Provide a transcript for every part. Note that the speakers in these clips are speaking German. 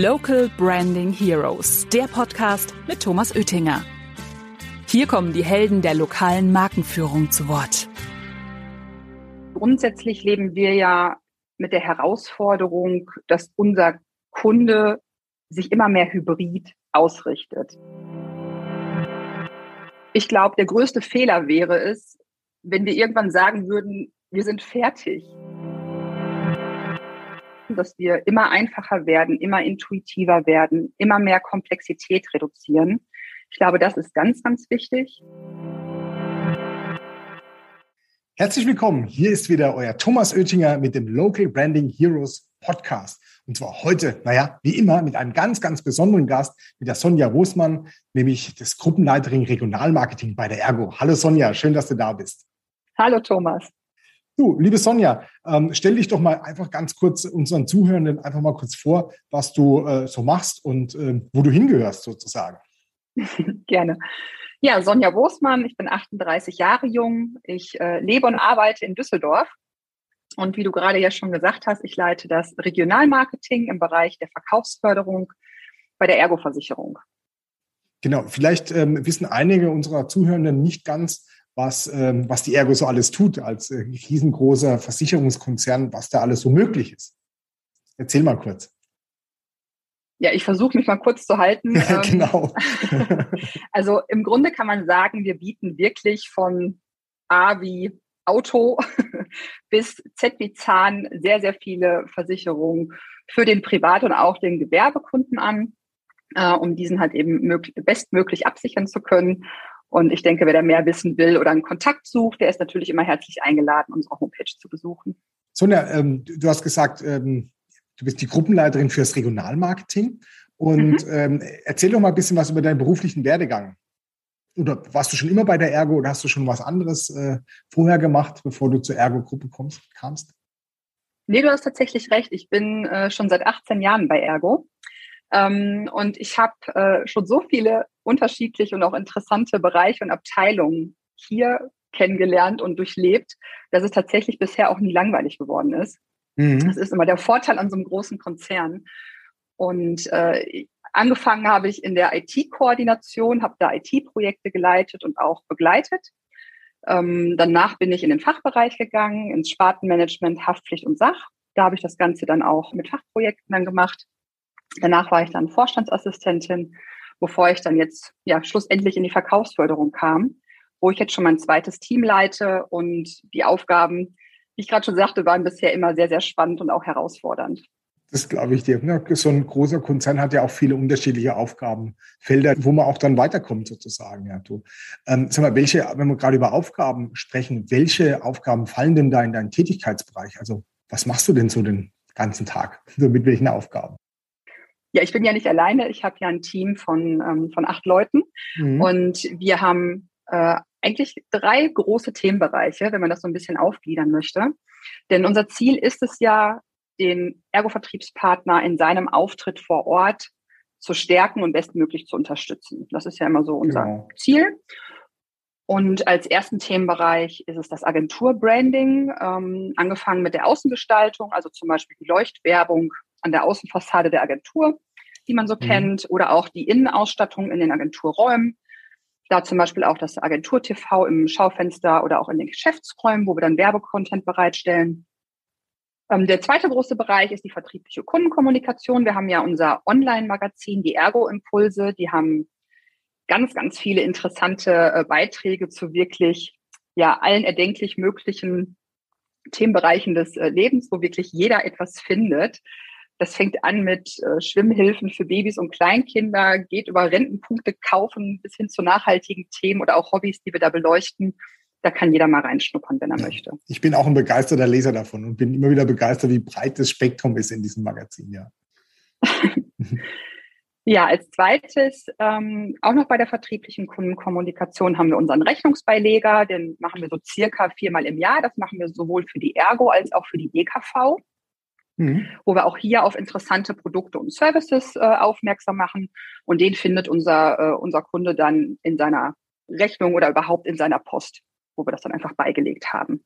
Local Branding Heroes, der Podcast mit Thomas Oettinger. Hier kommen die Helden der lokalen Markenführung zu Wort. Grundsätzlich leben wir ja mit der Herausforderung, dass unser Kunde sich immer mehr hybrid ausrichtet. Ich glaube, der größte Fehler wäre es, wenn wir irgendwann sagen würden, wir sind fertig. Dass wir immer einfacher werden, immer intuitiver werden, immer mehr Komplexität reduzieren. Ich glaube, das ist ganz, ganz wichtig. Herzlich willkommen. Hier ist wieder euer Thomas Oettinger mit dem Local Branding Heroes Podcast. Und zwar heute, naja, wie immer, mit einem ganz, ganz besonderen Gast, mit der Sonja Rosmann, nämlich das Gruppenleiterin Regionalmarketing bei der Ergo. Hallo Sonja, schön, dass du da bist. Hallo Thomas. Du, liebe Sonja, ähm, stell dich doch mal einfach ganz kurz unseren Zuhörenden einfach mal kurz vor, was du äh, so machst und äh, wo du hingehörst sozusagen. Gerne. Ja, Sonja Wosmann, ich bin 38 Jahre jung. Ich äh, lebe und arbeite in Düsseldorf und wie du gerade ja schon gesagt hast, ich leite das Regionalmarketing im Bereich der Verkaufsförderung bei der Ergo-Versicherung. Genau, vielleicht ähm, wissen einige unserer Zuhörenden nicht ganz, was, ähm, was die Ergo so alles tut, als äh, riesengroßer Versicherungskonzern, was da alles so möglich ist. Erzähl mal kurz. Ja, ich versuche mich mal kurz zu halten. Ähm, genau. also im Grunde kann man sagen, wir bieten wirklich von A wie Auto bis Z wie Zahn sehr, sehr viele Versicherungen für den Privat- und auch den Gewerbekunden an, äh, um diesen halt eben bestmöglich absichern zu können. Und ich denke, wer da mehr wissen will oder einen Kontakt sucht, der ist natürlich immer herzlich eingeladen, unsere Homepage zu besuchen. Sonja, ähm, du hast gesagt, ähm, du bist die Gruppenleiterin fürs Regionalmarketing. Und mhm. ähm, erzähl doch mal ein bisschen was über deinen beruflichen Werdegang oder warst du schon immer bei der Ergo oder hast du schon was anderes äh, vorher gemacht, bevor du zur Ergo-Gruppe kamst? Nee, du hast tatsächlich recht. Ich bin äh, schon seit 18 Jahren bei Ergo. Ähm, und ich habe äh, schon so viele unterschiedliche und auch interessante Bereiche und Abteilungen hier kennengelernt und durchlebt, dass es tatsächlich bisher auch nie langweilig geworden ist. Mhm. Das ist immer der Vorteil an so einem großen Konzern. Und äh, Angefangen habe ich in der IT-Koordination, habe da IT-Projekte geleitet und auch begleitet. Ähm, danach bin ich in den Fachbereich gegangen, ins Spartenmanagement, Haftpflicht und Sach. Da habe ich das Ganze dann auch mit Fachprojekten dann gemacht. Danach war ich dann Vorstandsassistentin, bevor ich dann jetzt ja schlussendlich in die Verkaufsförderung kam, wo ich jetzt schon mein zweites Team leite und die Aufgaben, wie ich gerade schon sagte, waren bisher immer sehr, sehr spannend und auch herausfordernd. Das glaube ich dir. So ein großer Konzern hat ja auch viele unterschiedliche Aufgabenfelder, wo man auch dann weiterkommt sozusagen. Ja, du. Ähm, sag mal, welche, wenn wir gerade über Aufgaben sprechen, welche Aufgaben fallen denn da in deinen Tätigkeitsbereich? Also was machst du denn so den ganzen Tag? So mit welchen Aufgaben? Ja, ich bin ja nicht alleine. Ich habe ja ein Team von, ähm, von acht Leuten mhm. und wir haben äh, eigentlich drei große Themenbereiche, wenn man das so ein bisschen aufgliedern möchte. Denn unser Ziel ist es ja, den Ergo-Vertriebspartner in seinem Auftritt vor Ort zu stärken und bestmöglich zu unterstützen. Das ist ja immer so unser genau. Ziel. Und als ersten Themenbereich ist es das Agenturbranding, ähm, angefangen mit der Außengestaltung, also zum Beispiel die Leuchtwerbung an der Außenfassade der Agentur, die man so mhm. kennt, oder auch die Innenausstattung in den Agenturräumen. Da zum Beispiel auch das Agentur-TV im Schaufenster oder auch in den Geschäftsräumen, wo wir dann Werbecontent bereitstellen. Ähm, der zweite große Bereich ist die vertriebliche Kundenkommunikation. Wir haben ja unser Online-Magazin, die Ergo-Impulse. Die haben ganz, ganz viele interessante äh, Beiträge zu wirklich ja allen erdenklich möglichen Themenbereichen des äh, Lebens, wo wirklich jeder etwas findet. Das fängt an mit äh, Schwimmhilfen für Babys und Kleinkinder, geht über Rentenpunkte kaufen bis hin zu nachhaltigen Themen oder auch Hobbys, die wir da beleuchten da kann jeder mal reinschnuppern, wenn er ja. möchte. Ich bin auch ein begeisterter Leser davon und bin immer wieder begeistert, wie breit das Spektrum ist in diesem Magazin, ja. ja, als zweites, ähm, auch noch bei der vertrieblichen Kundenkommunikation haben wir unseren Rechnungsbeileger, den machen wir so circa viermal im Jahr. Das machen wir sowohl für die Ergo als auch für die EKV. Mhm. wo wir auch hier auf interessante Produkte und Services äh, aufmerksam machen. Und den findet unser, äh, unser Kunde dann in seiner Rechnung oder überhaupt in seiner Post wo wir das dann einfach beigelegt haben.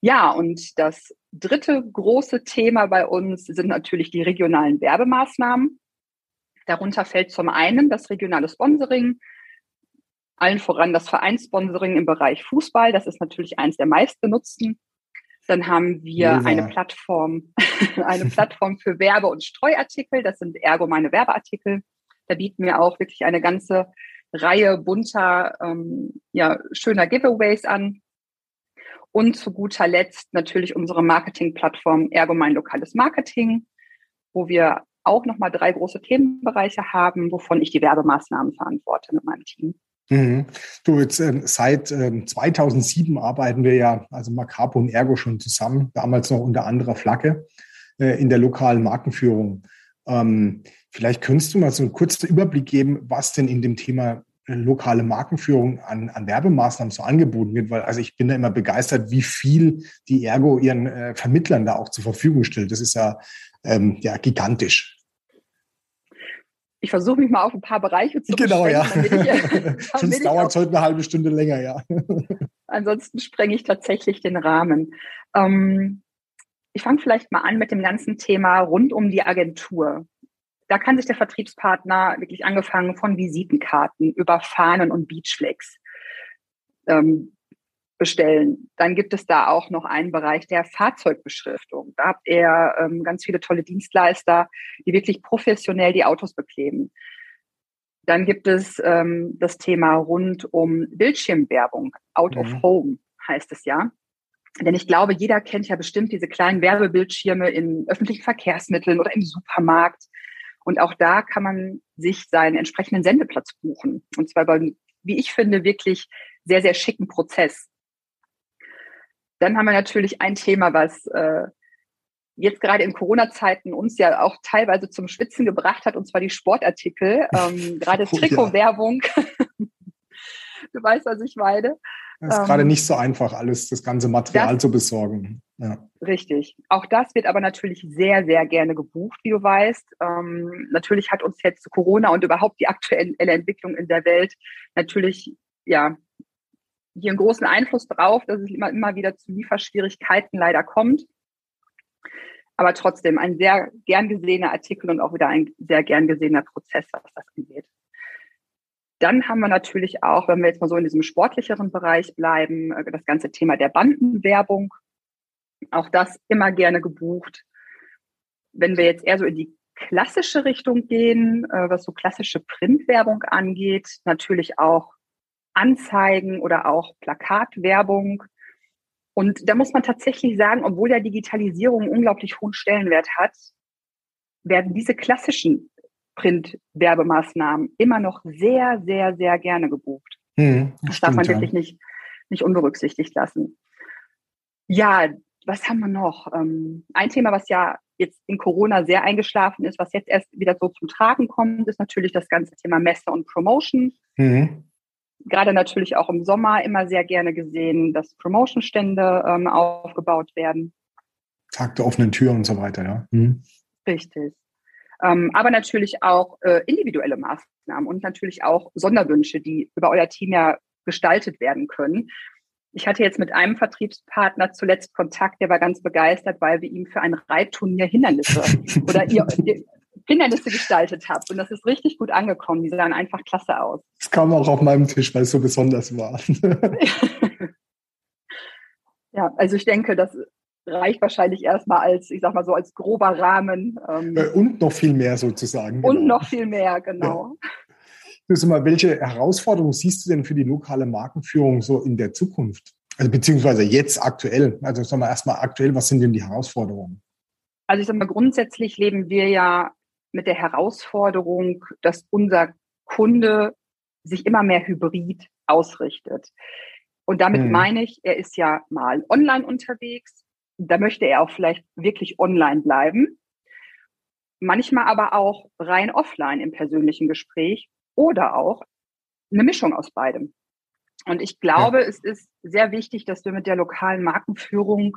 Ja, und das dritte große Thema bei uns sind natürlich die regionalen Werbemaßnahmen. Darunter fällt zum einen das regionale Sponsoring, allen voran das Vereinssponsoring im Bereich Fußball. Das ist natürlich eines der meistgenutzten. Dann haben wir ja. eine Plattform, eine Plattform für Werbe- und Streuartikel. Das sind ergo meine Werbeartikel. Da bieten wir auch wirklich eine ganze Reihe bunter, ähm, ja, schöner Giveaways an. Und zu guter Letzt natürlich unsere Marketingplattform Ergo mein lokales Marketing, wo wir auch nochmal drei große Themenbereiche haben, wovon ich die Werbemaßnahmen verantworte mit meinem Team. Mhm. Du, jetzt äh, seit äh, 2007 arbeiten wir ja, also Macapo und Ergo schon zusammen, damals noch unter anderer Flagge äh, in der lokalen Markenführung. Ähm, vielleicht könntest du mal so einen kurzen Überblick geben, was denn in dem Thema äh, lokale Markenführung an, an Werbemaßnahmen so angeboten wird, weil also ich bin da immer begeistert, wie viel die Ergo ihren äh, Vermittlern da auch zur Verfügung stellt. Das ist ja, ähm, ja gigantisch ich versuche mich mal auf ein paar Bereiche zu Genau, ja. Ich, Sonst dauert es heute eine halbe Stunde länger, ja. Ansonsten sprenge ich tatsächlich den Rahmen. Ähm, ich fange vielleicht mal an mit dem ganzen Thema rund um die Agentur. Da kann sich der Vertriebspartner wirklich angefangen von Visitenkarten über Fahnen und Beachflex ähm, bestellen. Dann gibt es da auch noch einen Bereich der Fahrzeugbeschriftung. Da habt ihr ähm, ganz viele tolle Dienstleister, die wirklich professionell die Autos bekleben. Dann gibt es ähm, das Thema rund um Bildschirmwerbung, Out mhm. of Home heißt es ja. Denn ich glaube, jeder kennt ja bestimmt diese kleinen Werbebildschirme in öffentlichen Verkehrsmitteln oder im Supermarkt. Und auch da kann man sich seinen entsprechenden Sendeplatz buchen. Und zwar bei, wie ich finde, wirklich sehr, sehr schicken Prozess. Dann haben wir natürlich ein Thema, was äh, jetzt gerade in Corona-Zeiten uns ja auch teilweise zum Schwitzen gebracht hat, und zwar die Sportartikel, ähm, gerade oh, Trikotwerbung. du weißt, was ich meine. Es ist ähm, gerade nicht so einfach, alles, das ganze Material das, zu besorgen. Ja. Richtig. Auch das wird aber natürlich sehr, sehr gerne gebucht, wie du weißt. Ähm, natürlich hat uns jetzt Corona und überhaupt die aktuelle Entwicklung in der Welt natürlich ja hier einen großen Einfluss drauf, dass es immer, immer wieder zu Lieferschwierigkeiten leider kommt. Aber trotzdem ein sehr gern gesehener Artikel und auch wieder ein sehr gern gesehener Prozess, was das angeht. Dann haben wir natürlich auch, wenn wir jetzt mal so in diesem sportlicheren Bereich bleiben, äh, das ganze Thema der Bandenwerbung. Auch das immer gerne gebucht. Wenn wir jetzt eher so in die klassische Richtung gehen, äh, was so klassische Printwerbung angeht, natürlich auch Anzeigen oder auch Plakatwerbung. Und da muss man tatsächlich sagen, obwohl ja Digitalisierung unglaublich hohen Stellenwert hat, werden diese klassischen Print-Werbemaßnahmen immer noch sehr, sehr, sehr gerne gebucht. Hm, das, das darf man wirklich ja. nicht, nicht unberücksichtigt lassen. Ja, was haben wir noch? Ähm, ein Thema, was ja jetzt in Corona sehr eingeschlafen ist, was jetzt erst wieder so zum Tragen kommt, ist natürlich das ganze Thema Messe und Promotion. Mhm gerade natürlich auch im Sommer immer sehr gerne gesehen, dass Promotion-Stände ähm, aufgebaut werden. Tag der offenen Tür und so weiter, ja. Mhm. Richtig. Ähm, aber natürlich auch äh, individuelle Maßnahmen und natürlich auch Sonderwünsche, die über euer Team ja gestaltet werden können. Ich hatte jetzt mit einem Vertriebspartner zuletzt Kontakt, der war ganz begeistert, weil wir ihm für ein Reitturnier Hindernisse oder ihr, Hindernisse gestaltet habt. Und das ist richtig gut angekommen. Die sahen einfach klasse aus. Das kam auch auf meinem Tisch, weil es so besonders war. ja, also ich denke, das reicht wahrscheinlich erstmal als, ich sag mal so, als grober Rahmen. Ähm, äh, und noch viel mehr sozusagen. Genau. Und noch viel mehr, genau. Ja. Du mal, welche Herausforderungen siehst du denn für die lokale Markenführung so in der Zukunft? Also beziehungsweise jetzt aktuell. Also sagen wir erstmal aktuell, was sind denn die Herausforderungen? Also ich sag mal, grundsätzlich leben wir ja mit der Herausforderung, dass unser Kunde sich immer mehr hybrid ausrichtet. Und damit hm. meine ich, er ist ja mal online unterwegs, da möchte er auch vielleicht wirklich online bleiben, manchmal aber auch rein offline im persönlichen Gespräch oder auch eine Mischung aus beidem. Und ich glaube, ja. es ist sehr wichtig, dass wir mit der lokalen Markenführung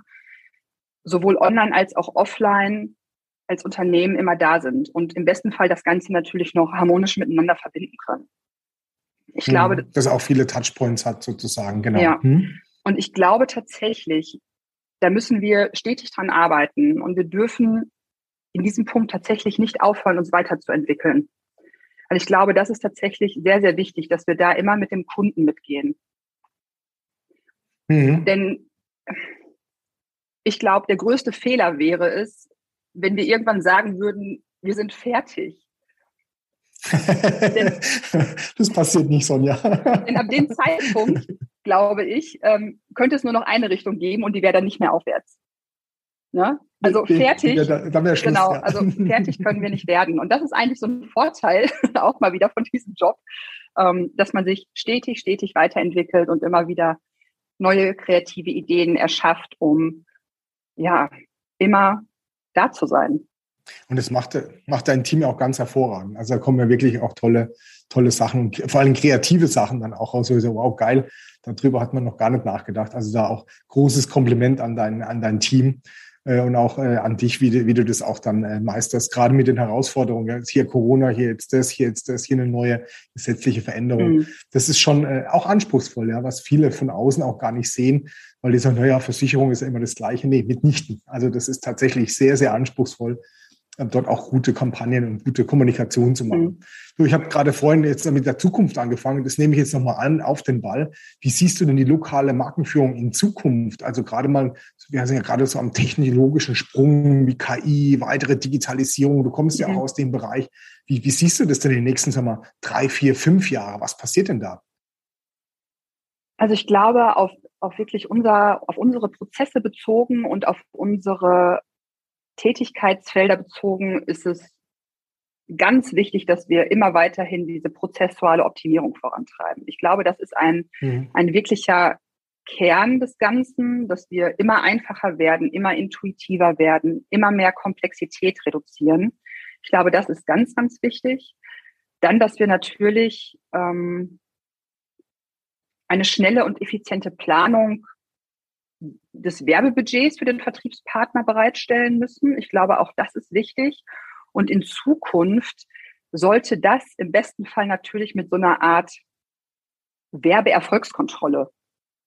sowohl online als auch offline als Unternehmen immer da sind und im besten Fall das Ganze natürlich noch harmonisch miteinander verbinden können. Ich glaube, hm, dass auch viele Touchpoints hat sozusagen, genau. Ja. Hm? Und ich glaube tatsächlich, da müssen wir stetig dran arbeiten und wir dürfen in diesem Punkt tatsächlich nicht aufhören, uns weiterzuentwickeln. Also ich glaube, das ist tatsächlich sehr, sehr wichtig, dass wir da immer mit dem Kunden mitgehen. Mhm. Denn ich glaube, der größte Fehler wäre es, wenn wir irgendwann sagen würden, wir sind fertig. denn, das passiert nicht, Sonja. denn ab dem Zeitpunkt, glaube ich, ähm, könnte es nur noch eine Richtung geben und die wäre dann nicht mehr aufwärts. Ne? Also fertig, ja, da, da Schluss, genau, ja. also fertig können wir nicht werden. Und das ist eigentlich so ein Vorteil auch mal wieder von diesem Job, ähm, dass man sich stetig, stetig weiterentwickelt und immer wieder neue kreative Ideen erschafft, um ja immer da zu sein. Und das macht, macht dein Team auch ganz hervorragend. Also da kommen ja wirklich auch tolle, tolle Sachen und vor allem kreative Sachen dann auch raus. So, wow, geil, darüber hat man noch gar nicht nachgedacht. Also da auch großes Kompliment an dein, an dein Team äh, und auch äh, an dich, wie du, wie du das auch dann äh, meisterst, gerade mit den Herausforderungen. Ja, hier Corona, hier jetzt das, hier jetzt das, hier eine neue gesetzliche Veränderung. Mhm. Das ist schon äh, auch anspruchsvoll, ja, was viele von außen auch gar nicht sehen, weil die sagen, naja, Versicherung ist ja immer das Gleiche. Nee, mitnichten. Also das ist tatsächlich sehr, sehr anspruchsvoll dort auch gute Kampagnen und gute Kommunikation zu machen. Mhm. Du, ich habe gerade vorhin jetzt mit der Zukunft angefangen. Das nehme ich jetzt nochmal an auf den Ball. Wie siehst du denn die lokale Markenführung in Zukunft? Also gerade mal, wir sind ja gerade so am technologischen Sprung wie KI, weitere Digitalisierung. Du kommst ja auch mhm. aus dem Bereich. Wie, wie siehst du das denn in den nächsten, sagen wir, drei, vier, fünf Jahre? Was passiert denn da? Also ich glaube, auf, auf wirklich unser, auf unsere Prozesse bezogen und auf unsere Tätigkeitsfelder bezogen ist es ganz wichtig, dass wir immer weiterhin diese prozessuale Optimierung vorantreiben. Ich glaube, das ist ein, mhm. ein wirklicher Kern des Ganzen, dass wir immer einfacher werden, immer intuitiver werden, immer mehr Komplexität reduzieren. Ich glaube, das ist ganz, ganz wichtig. Dann, dass wir natürlich ähm, eine schnelle und effiziente Planung des Werbebudgets für den Vertriebspartner bereitstellen müssen. Ich glaube, auch das ist wichtig. Und in Zukunft sollte das im besten Fall natürlich mit so einer Art Werbeerfolgskontrolle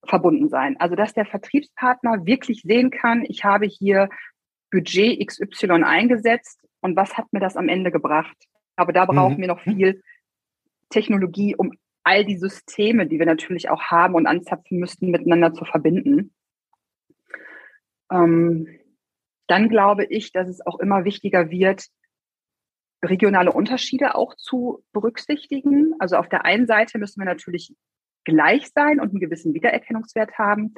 verbunden sein. Also, dass der Vertriebspartner wirklich sehen kann, ich habe hier Budget XY eingesetzt und was hat mir das am Ende gebracht? Aber da brauchen mhm. wir noch viel Technologie, um all die Systeme, die wir natürlich auch haben und anzapfen müssten, miteinander zu verbinden. Ähm, dann glaube ich, dass es auch immer wichtiger wird, regionale Unterschiede auch zu berücksichtigen. Also auf der einen Seite müssen wir natürlich gleich sein und einen gewissen Wiedererkennungswert haben.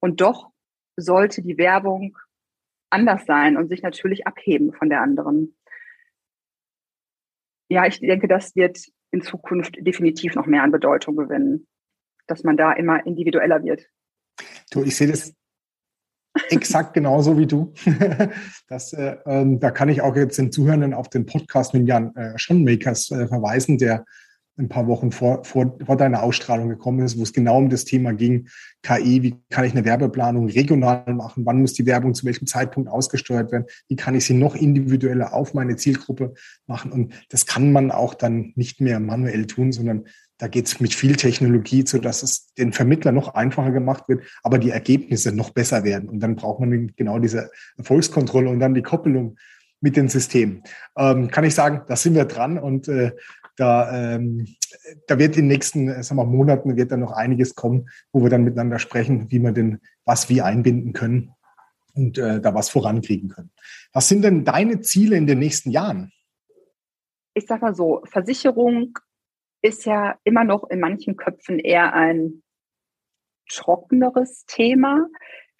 Und doch sollte die Werbung anders sein und sich natürlich abheben von der anderen. Ja, ich denke, das wird in Zukunft definitiv noch mehr an Bedeutung gewinnen, dass man da immer individueller wird. Du, ich sehe das exakt genauso wie du. Das, äh, ähm, da kann ich auch jetzt den Zuhörern auf den Podcast mit Jan äh, Schonmakers äh, verweisen, der ein paar Wochen vor, vor, vor deiner Ausstrahlung gekommen ist, wo es genau um das Thema ging, KI, wie kann ich eine Werbeplanung regional machen, wann muss die Werbung zu welchem Zeitpunkt ausgesteuert werden, wie kann ich sie noch individueller auf meine Zielgruppe machen. Und das kann man auch dann nicht mehr manuell tun, sondern da geht es mit viel Technologie, so dass es den Vermittler noch einfacher gemacht wird, aber die Ergebnisse noch besser werden. Und dann braucht man genau diese Erfolgskontrolle und dann die Koppelung mit den Systemen. Ähm, kann ich sagen, da sind wir dran und äh, da, ähm, da wird in den nächsten äh, sagen wir, Monaten wird dann noch einiges kommen, wo wir dann miteinander sprechen, wie wir denn was wie einbinden können und äh, da was vorankriegen können. Was sind denn deine Ziele in den nächsten Jahren? Ich sag mal so, Versicherung ist ja immer noch in manchen Köpfen eher ein trockeneres Thema,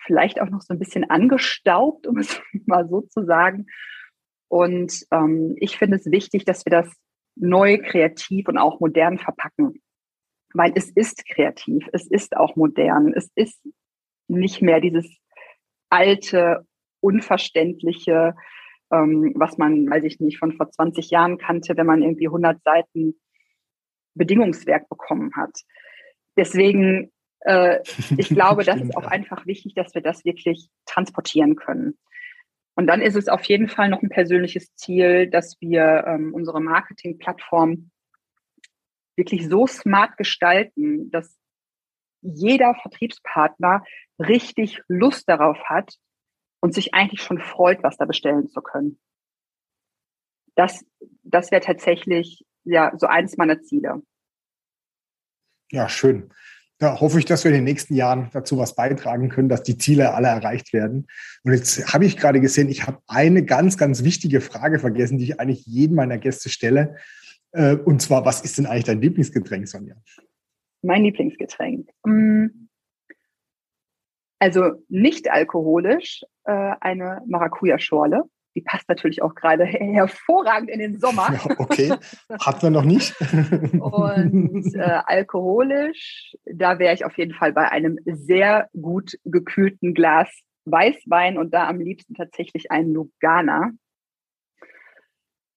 vielleicht auch noch so ein bisschen angestaubt, um es mal so zu sagen. Und ähm, ich finde es wichtig, dass wir das neu, kreativ und auch modern verpacken. Weil es ist kreativ, es ist auch modern, es ist nicht mehr dieses alte, unverständliche, ähm, was man, weiß ich nicht, von vor 20 Jahren kannte, wenn man irgendwie 100 Seiten Bedingungswerk bekommen hat. Deswegen, äh, ich glaube, das ist auch einfach wichtig, dass wir das wirklich transportieren können. Und dann ist es auf jeden Fall noch ein persönliches Ziel, dass wir ähm, unsere Marketingplattform wirklich so smart gestalten, dass jeder Vertriebspartner richtig Lust darauf hat und sich eigentlich schon freut, was da bestellen zu können. Das, das wäre tatsächlich ja so eines meiner Ziele. Ja, schön. Da hoffe ich, dass wir in den nächsten Jahren dazu was beitragen können, dass die Ziele alle erreicht werden. Und jetzt habe ich gerade gesehen, ich habe eine ganz, ganz wichtige Frage vergessen, die ich eigentlich jedem meiner Gäste stelle. Äh, und zwar, was ist denn eigentlich dein Lieblingsgetränk, Sonja? Mein Lieblingsgetränk. Mm. Also nicht alkoholisch, äh, eine Maracuja-Schorle. Die passt natürlich auch gerade hervorragend in den Sommer. Okay, hatten wir noch nicht. Und äh, alkoholisch, da wäre ich auf jeden Fall bei einem sehr gut gekühlten Glas Weißwein und da am liebsten tatsächlich ein Lugana.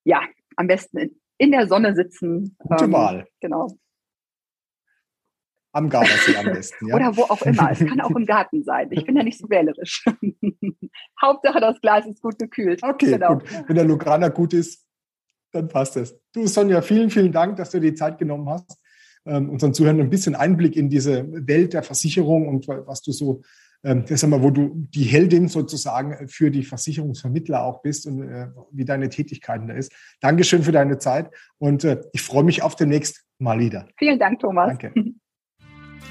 Ja, am besten in, in der Sonne sitzen. Gute ähm, Wahl. Genau. Am Gardasee am besten, ja. Oder wo auch immer. Es kann auch im Garten sein. Ich bin ja nicht so wählerisch. Hauptsache, das Glas ist gut gekühlt. Okay, genau. gut. Wenn der Lugana gut ist, dann passt es. Du, Sonja, vielen, vielen Dank, dass du dir die Zeit genommen hast, ähm, unseren Zuhörern ein bisschen Einblick in diese Welt der Versicherung und was du so, ähm, das mal, wo du die Heldin sozusagen für die Versicherungsvermittler auch bist und äh, wie deine Tätigkeiten da ist. Dankeschön für deine Zeit und äh, ich freue mich auf demnächst mal wieder. Vielen Dank, Thomas. Danke.